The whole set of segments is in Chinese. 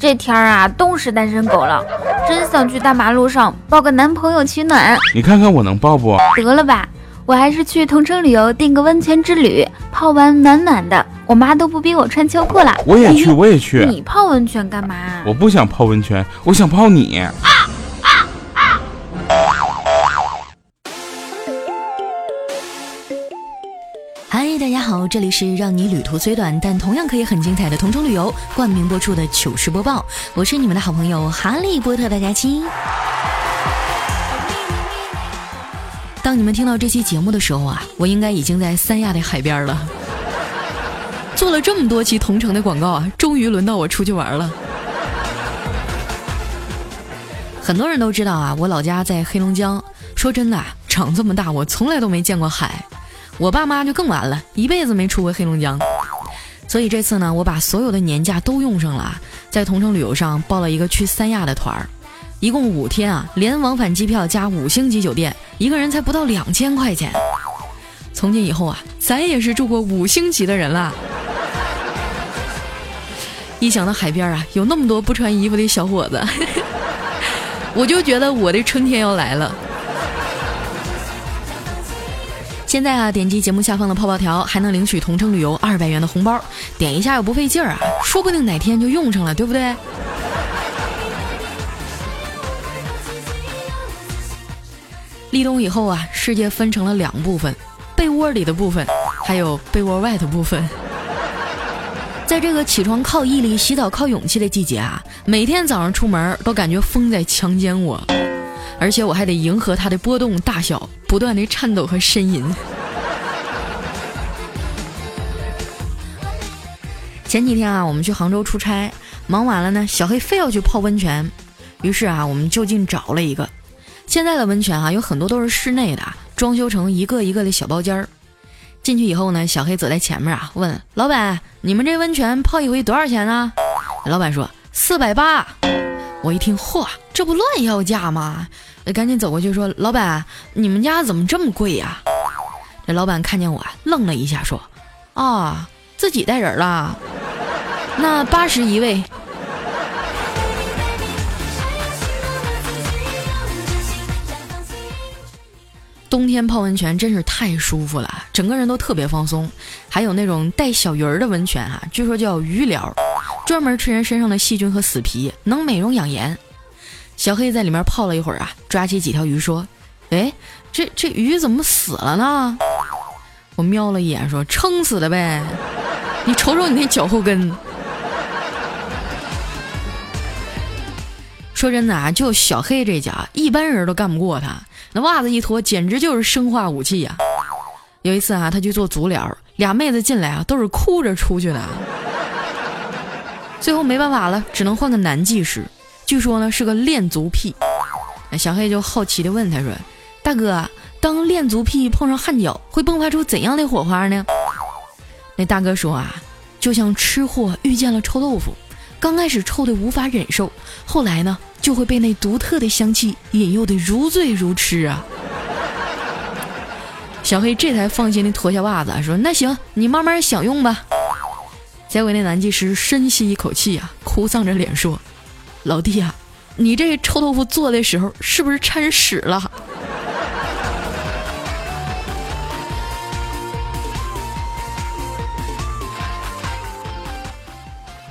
这天儿啊，冻死单身狗了，真想去大马路上抱个男朋友取暖。你看看我能抱不？得了吧，我还是去同城旅游订个温泉之旅，泡完暖暖的，我妈都不逼我穿秋裤了。我也去，我也去。你泡温泉干嘛？我不想泡温泉，我想泡你。大这里是让你旅途虽短，但同样可以很精彩的同城旅游冠名播出的糗事播报。我是你们的好朋友哈利波特大家亲。当你们听到这期节目的时候啊，我应该已经在三亚的海边了。做了这么多期同城的广告啊，终于轮到我出去玩了。很多人都知道啊，我老家在黑龙江。说真的，长这么大，我从来都没见过海。我爸妈就更完了，一辈子没出过黑龙江，所以这次呢，我把所有的年假都用上了，在同城旅游上报了一个去三亚的团儿，一共五天啊，连往返机票加五星级酒店，一个人才不到两千块钱。从今以后啊，咱也是住过五星级的人了。一想到海边啊，有那么多不穿衣服的小伙子，我就觉得我的春天要来了。现在啊，点击节目下方的泡泡条，还能领取同城旅游二百元的红包，点一下又不费劲儿啊，说不定哪天就用上了，对不对？立冬以后啊，世界分成了两部分，被窝里的部分，还有被窝外的部分。在这个起床靠毅力、洗澡靠勇气的季节啊，每天早上出门都感觉风在强奸我。而且我还得迎合它的波动大小，不断的颤抖和呻吟。前几天啊，我们去杭州出差，忙完了呢，小黑非要去泡温泉，于是啊，我们就近找了一个。现在的温泉啊，有很多都是室内的，装修成一个一个的小包间儿。进去以后呢，小黑走在前面啊，问老板：“你们这温泉泡一回多少钱呢？”老板说：“四百八。”我一听，嚯，这不乱要价吗？赶紧走过去说：“老板，你们家怎么这么贵呀？”这老板看见我，愣了一下，说：“啊，自己带人了？那八十一位。”冬天泡温泉真是太舒服了，整个人都特别放松。还有那种带小鱼儿的温泉啊，据说叫鱼疗，专门吃人身上的细菌和死皮，能美容养颜。小黑在里面泡了一会儿啊，抓起几条鱼说：“哎，这这鱼怎么死了呢？”我瞄了一眼说：“撑死的呗，你瞅瞅你那脚后跟。”说真的啊，就小黑这家，一般人都干不过他。那袜子一脱，简直就是生化武器呀！有一次啊，他去做足疗，俩妹子进来啊，都是哭着出去的。最后没办法了，只能换个男技师。据说呢是个恋足癖，小黑就好奇的问他说：“大哥，当恋足癖碰上汗脚，会迸发出怎样的火花呢？”那大哥说啊，就像吃货遇见了臭豆腐，刚开始臭的无法忍受，后来呢就会被那独特的香气引诱的如醉如痴啊。小黑这才放心的脱下袜子说：“那行，你慢慢享用吧。”结果那男技师深吸一口气啊，哭丧着脸说。老弟啊，你这臭豆腐做的时候是不是掺屎了？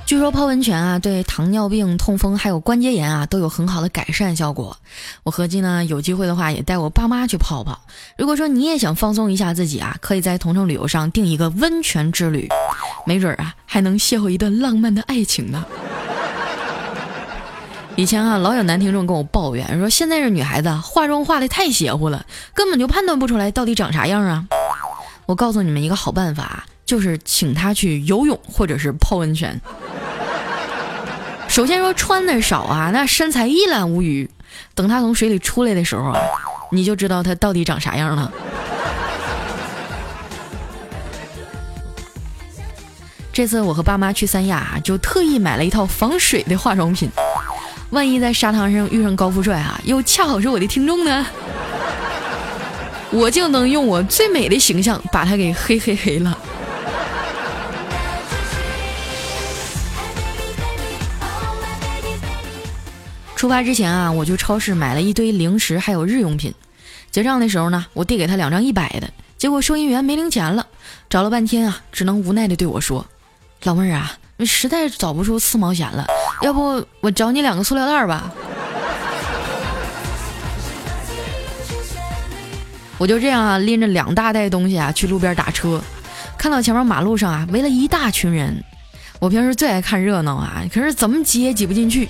据说泡温泉啊，对糖尿病、痛风还有关节炎啊都有很好的改善效果。我合计呢，有机会的话也带我爸妈去泡泡。如果说你也想放松一下自己啊，可以在同城旅游上订一个温泉之旅，没准啊还能邂逅一段浪漫的爱情呢。以前啊，老有男听众跟我抱怨说，现在这女孩子化妆化的太邪乎了，根本就判断不出来到底长啥样啊。我告诉你们一个好办法，就是请她去游泳或者是泡温泉。首先说穿的少啊，那身材一览无余。等她从水里出来的时候啊，你就知道她到底长啥样了。这次我和爸妈去三亚，就特意买了一套防水的化妆品。万一在沙滩上遇上高富帅啊，又恰好是我的听众呢，我就能用我最美的形象把他给黑黑黑了。出发之前啊，我去超市买了一堆零食还有日用品。结账的时候呢，我递给他两张一百的，结果收银员没零钱了，找了半天啊，只能无奈的对我说：“老妹儿啊，实在找不出四毛钱了，要不我找你两个塑料袋吧。”我就这样啊，拎着两大袋东西啊去路边打车，看到前面马路上啊围了一大群人。我平时最爱看热闹啊，可是怎么挤也挤不进去。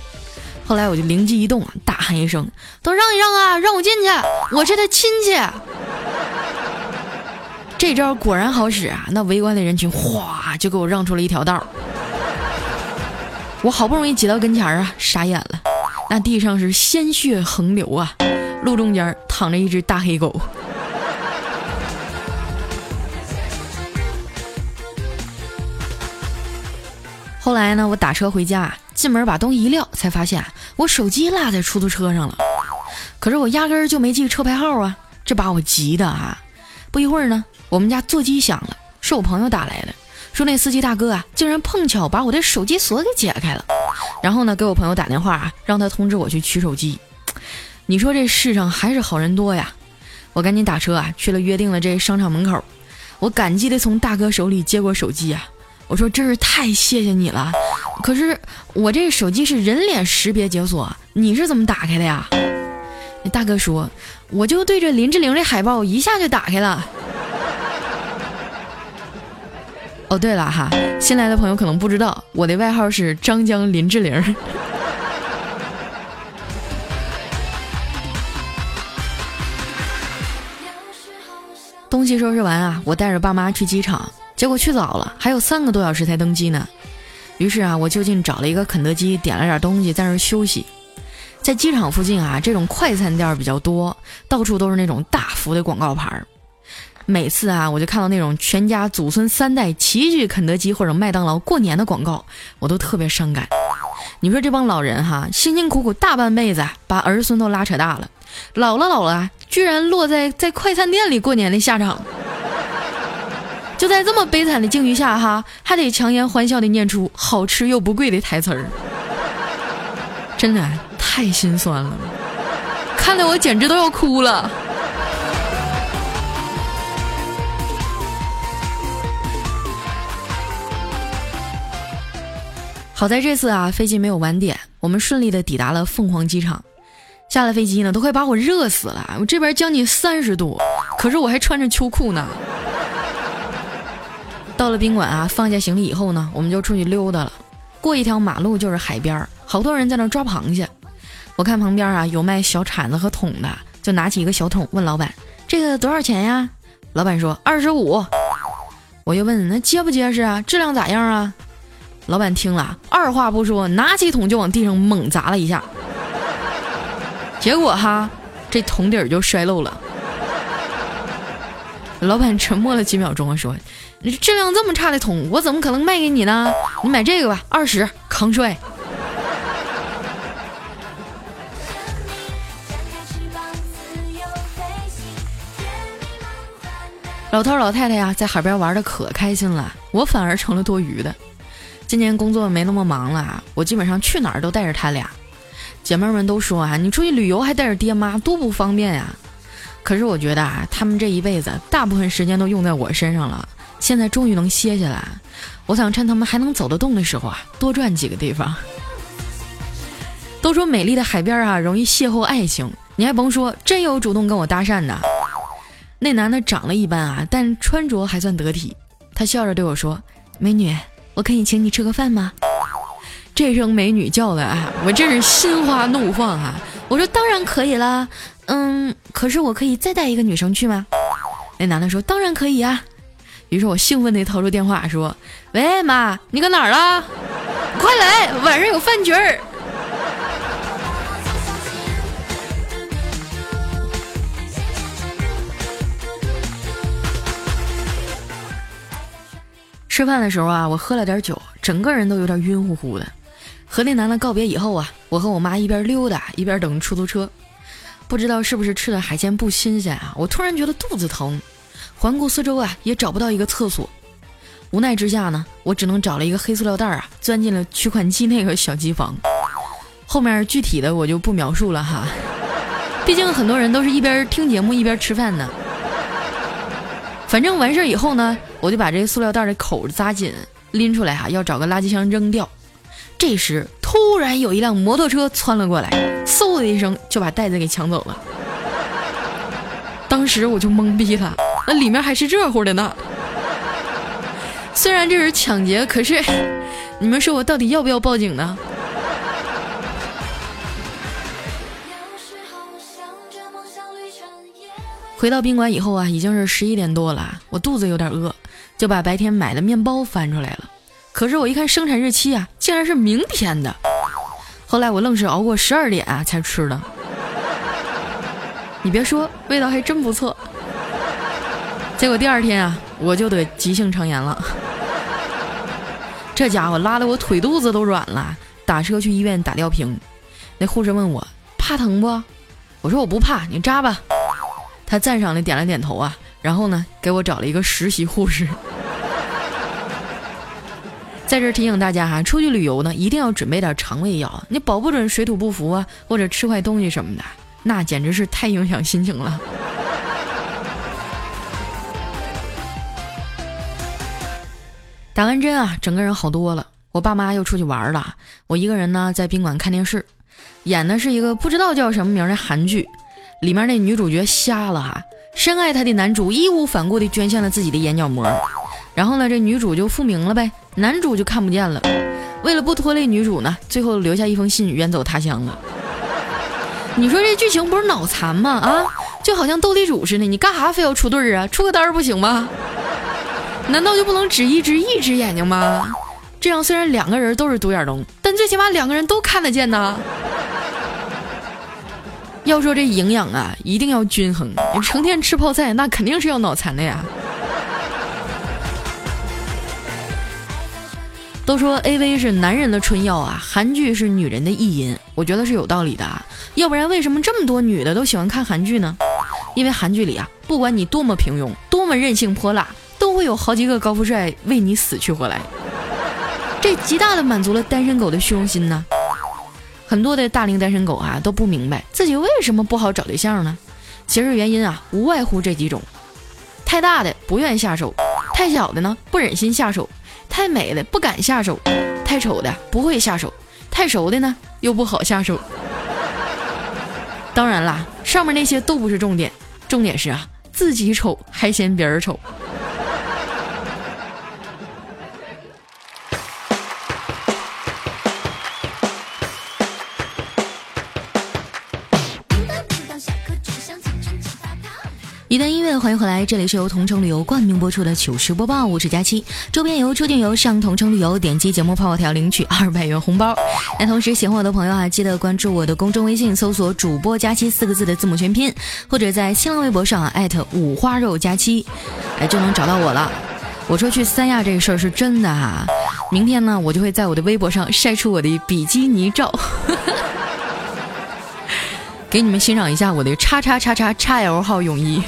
后来我就灵机一动啊，大喊一声：“都让一让啊，让我进去，我是他亲戚。”这招果然好使啊！那围观的人群哗就给我让出了一条道。我好不容易挤到跟前啊，傻眼了，那地上是鲜血横流啊，路中间躺着一只大黑狗。后来呢，我打车回家，进门把东西一撂，才发现我手机落在出租车上了。可是我压根儿就没记车牌号啊，这把我急的啊！不一会儿呢，我们家座机响了，是我朋友打来的，说那司机大哥啊，竟然碰巧把我的手机锁给解开了。然后呢，给我朋友打电话，让他通知我去取手机。你说这世上还是好人多呀！我赶紧打车啊，去了约定的这商场门口。我感激的从大哥手里接过手机啊。我说真是太谢谢你了，可是我这手机是人脸识别解锁，你是怎么打开的呀？那大哥说，我就对着林志玲这海报一下就打开了。哦，对了哈，新来的朋友可能不知道，我的外号是张江林志玲。东西收拾完啊，我带着爸妈去机场。结果去早了，还有三个多小时才登机呢。于是啊，我就近找了一个肯德基，点了点东西，在那儿休息。在机场附近啊，这种快餐店比较多，到处都是那种大幅的广告牌儿。每次啊，我就看到那种全家祖孙三代齐聚肯德基或者麦当劳过年的广告，我都特别伤感。你说这帮老人哈，辛辛苦苦大半辈子，把儿孙都拉扯大了，老了老了，居然落在 在快餐店里过年的下场。就在这么悲惨的境遇下，哈，还得强颜欢笑的念出好吃又不贵的台词儿，真的太心酸了，看得我简直都要哭了。好在这次啊，飞机没有晚点，我们顺利的抵达了凤凰机场。下了飞机呢，都快把我热死了，我这边将近三十度，可是我还穿着秋裤呢。到了宾馆啊，放下行李以后呢，我们就出去溜达了。过一条马路就是海边，好多人在那抓螃蟹。我看旁边啊有卖小铲子和桶的，就拿起一个小桶问老板：“这个多少钱呀？”老板说：“二十五。”我又问：“那结不结实啊？质量咋样啊？”老板听了，二话不说，拿起桶就往地上猛砸了一下。结果哈，这桶底儿就摔漏了。老板沉默了几秒钟，说。你质量这么差的桶，我怎么可能卖给你呢？你买这个吧，二十，扛摔。老头老太太呀，在海边玩的可开心了，我反而成了多余的。今年工作没那么忙了，我基本上去哪儿都带着他俩。姐妹们都说啊，你出去旅游还带着爹妈，多不方便呀。可是我觉得啊，他们这一辈子大部分时间都用在我身上了。现在终于能歇下来，我想趁他们还能走得动的时候啊，多转几个地方。都说美丽的海边啊，容易邂逅爱情，你还甭说，真有主动跟我搭讪的。那男的长得一般啊，但穿着还算得体。他笑着对我说：“美女，我可以请你吃个饭吗？”这声美女叫的啊，我真是心花怒放啊！我说当然可以啦，嗯，可是我可以再带一个女生去吗？那男的说：“当然可以啊。”于是我兴奋的掏出电话说：“喂，妈，你搁哪儿了？快来，晚上有饭局儿。”吃饭的时候啊，我喝了点酒，整个人都有点晕乎乎的。和那男的告别以后啊，我和我妈一边溜达一边等出租车。不知道是不是吃的海鲜不新鲜啊，我突然觉得肚子疼。环顾四周啊，也找不到一个厕所。无奈之下呢，我只能找了一个黑塑料袋啊，钻进了取款机那个小机房。后面具体的我就不描述了哈，毕竟很多人都是一边听节目一边吃饭呢。反正完事儿以后呢，我就把这个塑料袋的口扎紧，拎出来哈，要找个垃圾箱扔掉。这时突然有一辆摩托车窜了过来，嗖的一声就把袋子给抢走了。当时我就懵逼了，那里面还是热乎的呢。虽然这是抢劫，可是 你们说我到底要不要报警呢？回到宾馆以后啊，已经是十一点多了，我肚子有点饿，就把白天买的面包翻出来了。可是我一看生产日期啊，竟然是明天的。后来我愣是熬过十二点啊才吃的。你别说，味道还真不错。结果第二天啊，我就得急性肠炎了。这家伙拉的我腿肚子都软了，打车去医院打吊瓶。那护士问我怕疼不？我说我不怕，你扎吧。他赞赏的点了点头啊，然后呢，给我找了一个实习护士。在这提醒大家哈，出去旅游呢，一定要准备点肠胃药，你保不准水土不服啊，或者吃坏东西什么的，那简直是太影响心情了。打完针啊，整个人好多了。我爸妈又出去玩了，我一个人呢在宾馆看电视，演的是一个不知道叫什么名的韩剧。里面那女主角瞎了哈，深爱她的男主义无反顾地捐献了自己的眼角膜，然后呢，这女主就复明了呗，男主就看不见了。为了不拖累女主呢，最后留下一封信远走他乡了。你说这剧情不是脑残吗？啊，就好像斗地主似的，你干啥非要出对儿啊？出个单儿不行吗？难道就不能只一只一只眼睛吗？这样虽然两个人都是独眼龙，但最起码两个人都看得见呢。要说这营养啊，一定要均衡。你成天吃泡菜，那肯定是要脑残的呀。都说 A V 是男人的春药啊，韩剧是女人的意淫，我觉得是有道理的啊。要不然为什么这么多女的都喜欢看韩剧呢？因为韩剧里啊，不管你多么平庸，多么任性泼辣，都会有好几个高富帅为你死去活来。这极大的满足了单身狗的虚荣心呢。很多的大龄单身狗啊都不明白自己为什么不好找对象呢？其实原因啊无外乎这几种：太大的不愿下手，太小的呢不忍心下手，太美的不敢下手，太丑的不会下手，太熟的呢又不好下手。当然啦，上面那些都不是重点，重点是啊自己丑还嫌别人丑。欢迎回来，这里是由同城旅游冠名播出的糗事播报，我是佳期。周边游、出境游上同城旅游，点击节目泡泡条领取二百元红包。那同时喜欢我的朋友啊，记得关注我的公众微信，搜索“主播佳期”四个字的字母全拼，或者在新浪微博上艾特五花肉佳期，哎，就能找到我了。我说去三亚这个事儿是真的哈，明天呢，我就会在我的微博上晒出我的比基尼照。给你们欣赏一下我的叉叉叉叉叉 L 号泳衣。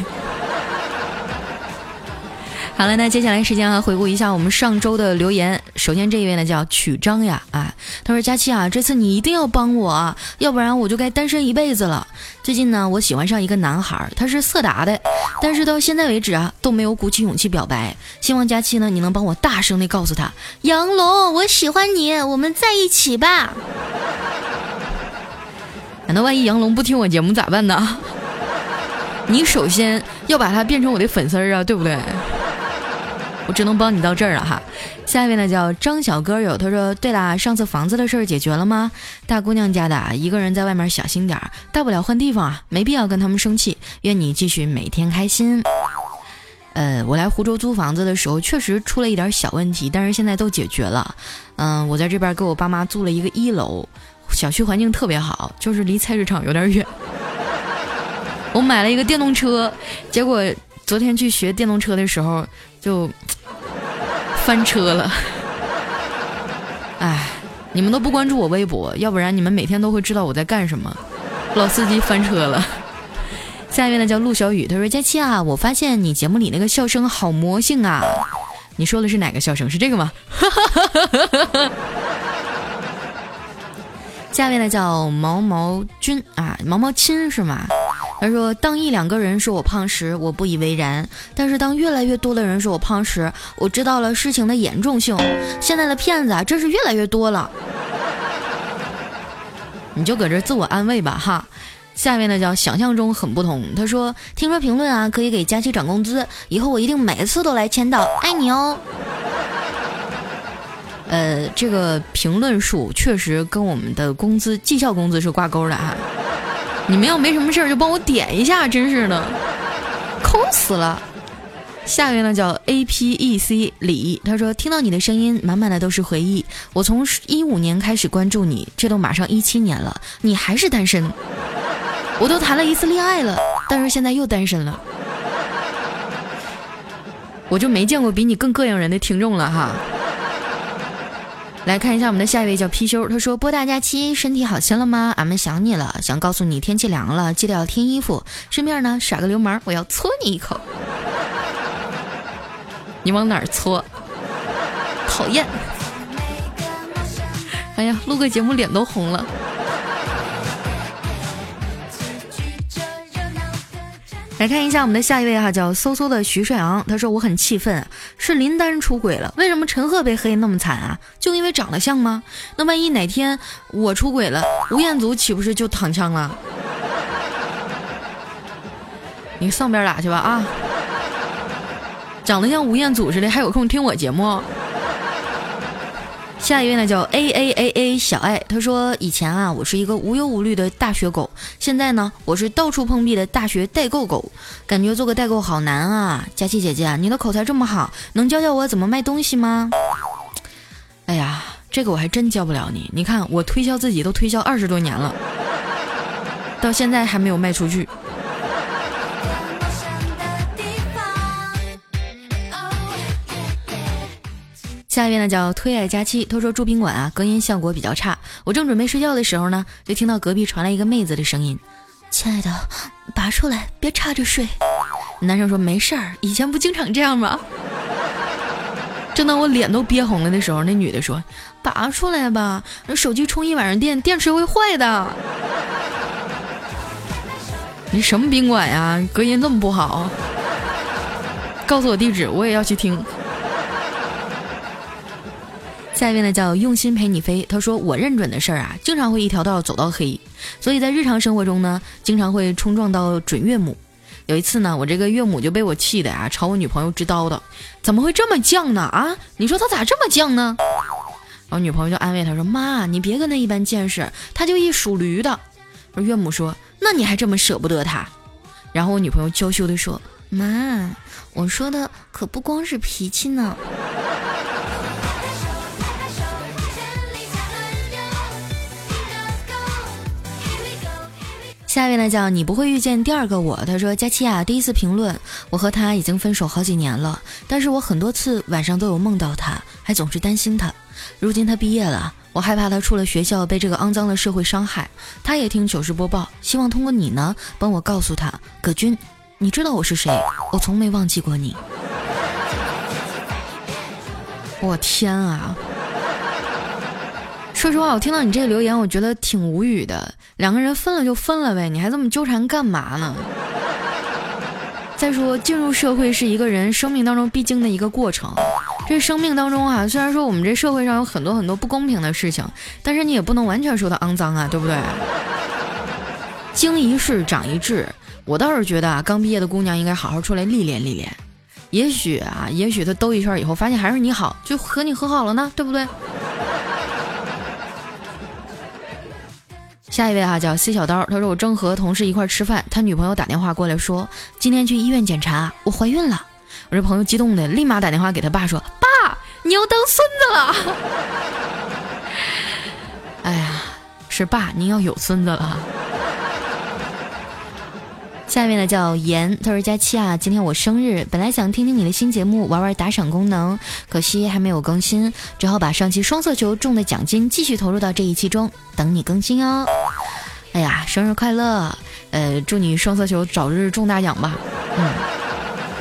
好了，那接下来时间啊，回顾一下我们上周的留言。首先这一位呢叫曲张呀，啊，他说佳期啊，这次你一定要帮我啊，要不然我就该单身一辈子了。最近呢，我喜欢上一个男孩，他是色达的，但是到现在为止啊，都没有鼓起勇气表白。希望佳期呢，你能帮我大声的告诉他，杨龙，我喜欢你，我们在一起吧。那万一杨龙不听我节目咋办呢？你首先要把他变成我的粉丝儿啊，对不对？我只能帮你到这儿了哈。下一位呢叫张小哥友，他说：“对啦，上次房子的事儿解决了吗？大姑娘家的，一个人在外面小心点儿，大不了换地方啊，没必要跟他们生气。愿你继续每天开心。”呃，我来湖州租房子的时候确实出了一点小问题，但是现在都解决了。嗯，我在这边给我爸妈租了一个一楼。小区环境特别好，就是离菜市场有点远。我买了一个电动车，结果昨天去学电动车的时候就翻车了。哎，你们都不关注我微博，要不然你们每天都会知道我在干什么。老司机翻车了。下一位呢叫陆小雨，他说：“佳期啊，我发现你节目里那个笑声好魔性啊。”你说的是哪个笑声？是这个吗？下面呢叫毛毛君啊，毛毛亲是吗？他说：“当一两个人说我胖时，我不以为然；但是当越来越多的人说我胖时，我知道了事情的严重性。现在的骗子啊，真是越来越多了。你就搁这自我安慰吧，哈。下面呢叫想象中很不同。他说：听说评论啊可以给佳期涨工资，以后我一定每次都来签到，爱你哦。呃，这个评论数确实跟我们的工资绩效工资是挂钩的哈。”你们要没什么事儿就帮我点一下，真是的，抠死了。下一位呢叫 A P E C 李，他说听到你的声音，满满的都是回忆。我从一五年开始关注你，这都马上一七年了，你还是单身。我都谈了一次恋爱了，但是现在又单身了。我就没见过比你更膈应人的听众了哈。来看一下我们的下一位叫貔貅，他说：“波大假期身体好些了吗？俺们想你了，想告诉你天气凉了，记得要添衣服。顺便呢耍个流氓，我要搓你一口。你往哪儿搓？讨厌！哎呀，录个节目脸都红了。”来看一下我们的下一位哈，叫嗖嗖的徐帅昂，他说我很气愤，是林丹出轨了，为什么陈赫被黑那么惨啊？就因为长得像吗？那万一哪天我出轨了，吴彦祖岂不是就躺枪了？你上边打去吧啊！长得像吴彦祖似的，还有空听我节目？下一位呢叫 A A A A 小爱，他说以前啊我是一个无忧无虑的大学狗，现在呢我是到处碰壁的大学代购狗，感觉做个代购好难啊！佳琪姐姐，你的口才这么好，能教教我怎么卖东西吗？哎呀，这个我还真教不了你。你看我推销自己都推销二十多年了，到现在还没有卖出去。下一位呢叫推爱佳期，他说住宾馆啊，隔音效果比较差。我正准备睡觉的时候呢，就听到隔壁传来一个妹子的声音：“亲爱的，拔出来，别插着睡。”男生说：“没事儿，以前不经常这样吗？”正当我脸都憋红了的时候，那女的说：“拔出来吧，那手机充一晚上电，电池会坏的。”你什么宾馆呀？隔音这么不好？告诉我地址，我也要去听。下一位呢叫用心陪你飞，他说我认准的事儿啊，经常会一条道走到黑，所以在日常生活中呢，经常会冲撞到准岳母。有一次呢，我这个岳母就被我气的啊，朝我女朋友直叨叨，怎么会这么犟呢？啊，你说他咋这么犟呢？然后女朋友就安慰他说：“妈，你别跟他一般见识，他就一属驴的。”岳母说：“那你还这么舍不得他？”然后我女朋友娇羞的说：“妈，我说的可不光是脾气呢。”下一位呢叫你不会遇见第二个我。他说：“佳期啊，第一次评论，我和他已经分手好几年了，但是我很多次晚上都有梦到他，还总是担心他。如今他毕业了，我害怕他出了学校被这个肮脏的社会伤害。他也听糗事播报，希望通过你呢，帮我告诉他，葛军，你知道我是谁？我从没忘记过你。我天啊！”说实话，我听到你这个留言，我觉得挺无语的。两个人分了就分了呗，你还这么纠缠干嘛呢？再说，进入社会是一个人生命当中必经的一个过程。这生命当中啊，虽然说我们这社会上有很多很多不公平的事情，但是你也不能完全说它肮脏啊，对不对？经一事长一智，我倒是觉得啊，刚毕业的姑娘应该好好出来历练历练。也许啊，也许她兜一圈以后，发现还是你好，就和你和好了呢，对不对？下一位哈叫 C 小刀，他说我正和同事一块吃饭，他女朋友打电话过来说今天去医院检查，我怀孕了。我这朋友激动的立马打电话给他爸说：“爸，你要当孙子了。”哎呀，是爸，您要有孙子了。下面呢叫严，他说佳期啊，今天我生日，本来想听听你的新节目，玩玩打赏功能，可惜还没有更新，只好把上期双色球中的奖金继续投入到这一期中，等你更新哦。哎呀，生日快乐！呃，祝你双色球早日中大奖吧。嗯，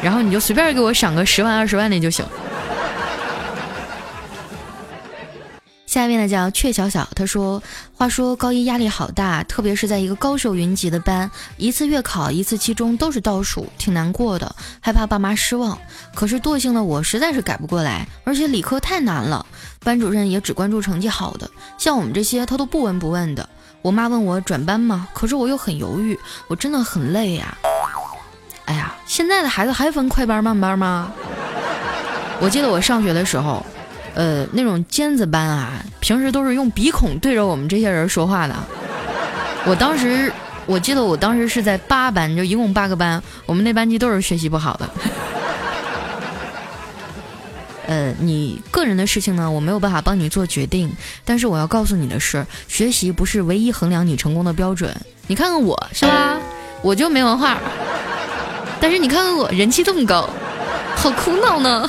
然后你就随便给我赏个十万二十万的就行。下一位呢叫雀小小，他说：“话说高一压力好大，特别是在一个高手云集的班，一次月考，一次期中都是倒数，挺难过的，害怕爸妈失望。可是惰性的我实在是改不过来，而且理科太难了，班主任也只关注成绩好的，像我们这些他都不闻不问的。我妈问我转班吗？可是我又很犹豫，我真的很累呀。哎呀，现在的孩子还分快班慢班吗？我记得我上学的时候。”呃，那种尖子班啊，平时都是用鼻孔对着我们这些人说话的。我当时，我记得我当时是在八班，就一共八个班，我们那班级都是学习不好的。呃，你个人的事情呢，我没有办法帮你做决定，但是我要告诉你的是，学习不是唯一衡量你成功的标准。你看看我是吧，我就没文化，但是你看看我人气这么高，好苦恼呢。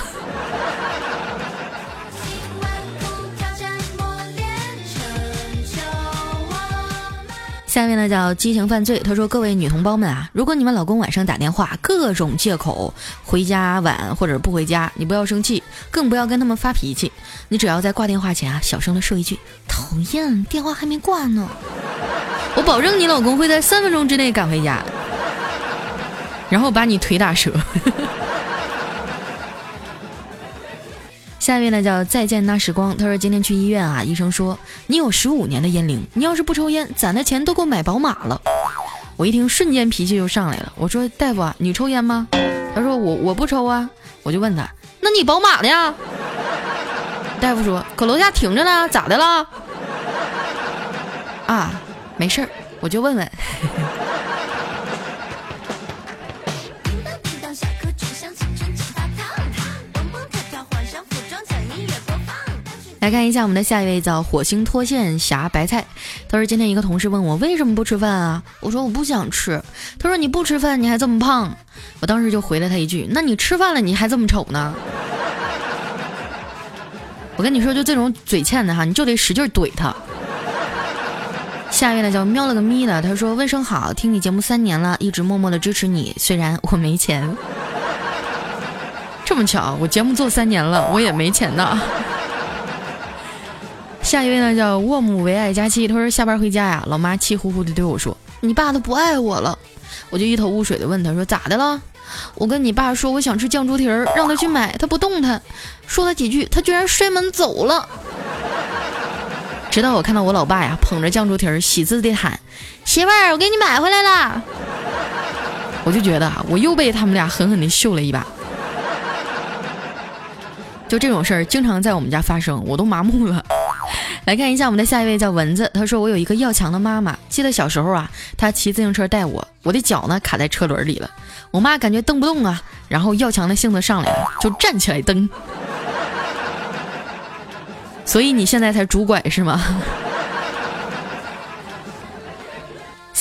下面呢叫激情犯罪，他说：“各位女同胞们啊，如果你们老公晚上打电话，各种借口回家晚或者不回家，你不要生气，更不要跟他们发脾气。你只要在挂电话前啊，小声的说一句‘讨厌’，电话还没挂呢，我保证你老公会在三分钟之内赶回家，然后把你腿打折。”下一位呢叫再见那时光，他说今天去医院啊，医生说你有十五年的烟龄，你要是不抽烟，攒的钱都够买宝马了。我一听瞬间脾气就上来了，我说大夫啊，你抽烟吗？他说我我不抽啊，我就问他，那你宝马呢？大夫说搁楼下停着呢，咋的了？啊，没事儿，我就问问。来看一下我们的下一位叫火星脱线侠白菜，他说今天一个同事问我为什么不吃饭啊？我说我不想吃。他说你不吃饭你还这么胖，我当时就回了他一句，那你吃饭了你还这么丑呢？我跟你说就这种嘴欠的哈，你就得使劲怼他。下一位呢叫喵了个咪的，他说问声好，听你节目三年了，一直默默的支持你，虽然我没钱。这么巧，我节目做三年了，我也没钱呢。下一位呢叫沃姆唯爱佳期，他说下班回家呀，老妈气呼呼的对我说：“你爸都不爱我了。”我就一头雾水的问他说：“咋的了？”我跟你爸说我想吃酱猪蹄儿，让他去买，他不动弹，说了几句，他居然摔门走了。直到我看到我老爸呀捧着酱猪蹄儿，喜滋的喊：“媳妇儿，我给你买回来了。”我就觉得啊，我又被他们俩狠狠的秀了一把。就这种事儿经常在我们家发生，我都麻木了。来看一下我们的下一位叫蚊子，他说我有一个要强的妈妈，记得小时候啊，她骑自行车带我，我的脚呢卡在车轮里了，我妈感觉蹬不动啊，然后要强的性子上来了，就站起来蹬。所以你现在才拄拐是吗？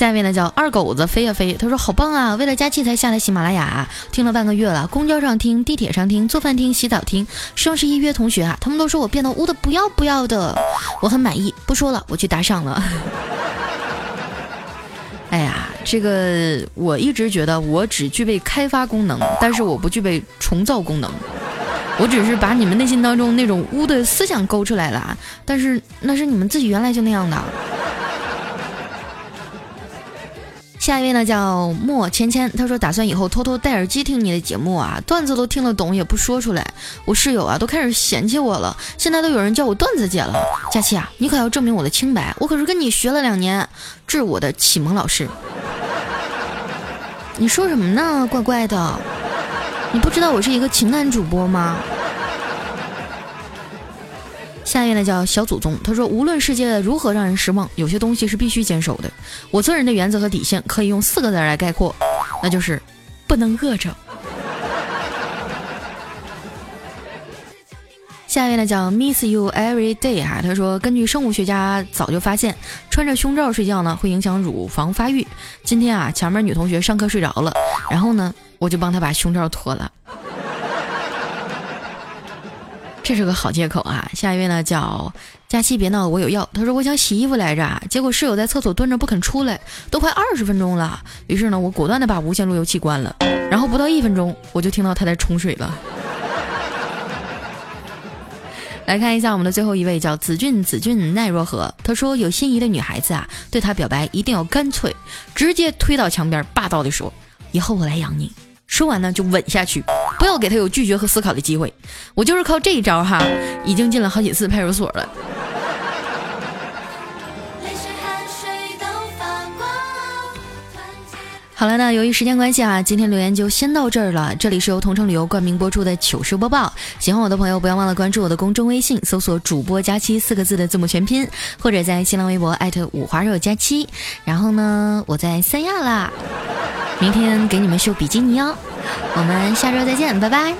下一位呢叫二狗子飞呀飞，他说好棒啊！为了佳期才下的喜马拉雅，听了半个月了，公交上听，地铁上听，做饭听，洗澡听。双十一约同学啊，他们都说我变得污的不要不要的，我很满意。不说了，我去打赏了。哎呀，这个我一直觉得我只具备开发功能，但是我不具备重造功能。我只是把你们内心当中那种污的思想勾出来了，但是那是你们自己原来就那样的。下一位呢叫莫芊芊，他说打算以后偷偷戴耳机听你的节目啊，段子都听得懂也不说出来。我室友啊都开始嫌弃我了，现在都有人叫我段子姐了。佳期啊，你可要证明我的清白，我可是跟你学了两年，致我的启蒙老师。你说什么呢，怪怪的？你不知道我是一个情感主播吗？下一位呢叫小祖宗，他说无论世界如何让人失望，有些东西是必须坚守的。我做人的原则和底线可以用四个字来概括，那就是不能饿着。下一位呢叫 Miss You Every Day 哈，他说根据生物学家早就发现，穿着胸罩睡觉呢会影响乳房发育。今天啊，前面女同学上课睡着了，然后呢，我就帮她把胸罩脱了。这是个好借口啊！下一位呢叫佳期，别闹，我有药。他说我想洗衣服来着，结果室友在厕所蹲着不肯出来，都快二十分钟了。于是呢，我果断的把无线路由器关了，然后不到一分钟，我就听到他在冲水了。来看一下我们的最后一位，叫子俊，子俊奈若何？他说有心仪的女孩子啊，对他表白一定要干脆，直接推到墙边，霸道的说：“以后我来养你。”说完呢就吻下去，不要给他有拒绝和思考的机会。我就是靠这一招哈，已经进了好几次派出所了。好了，那由于时间关系啊，今天留言就先到这儿了。这里是由同城旅游冠名播出的糗事播报。喜欢我的朋友，不要忘了关注我的公众微信，搜索“主播佳期”四个字的字母全拼，或者在新浪微博艾特五花肉佳期。然后呢，我在三亚啦，明天给你们秀比基尼哦。我们下周再见，拜拜。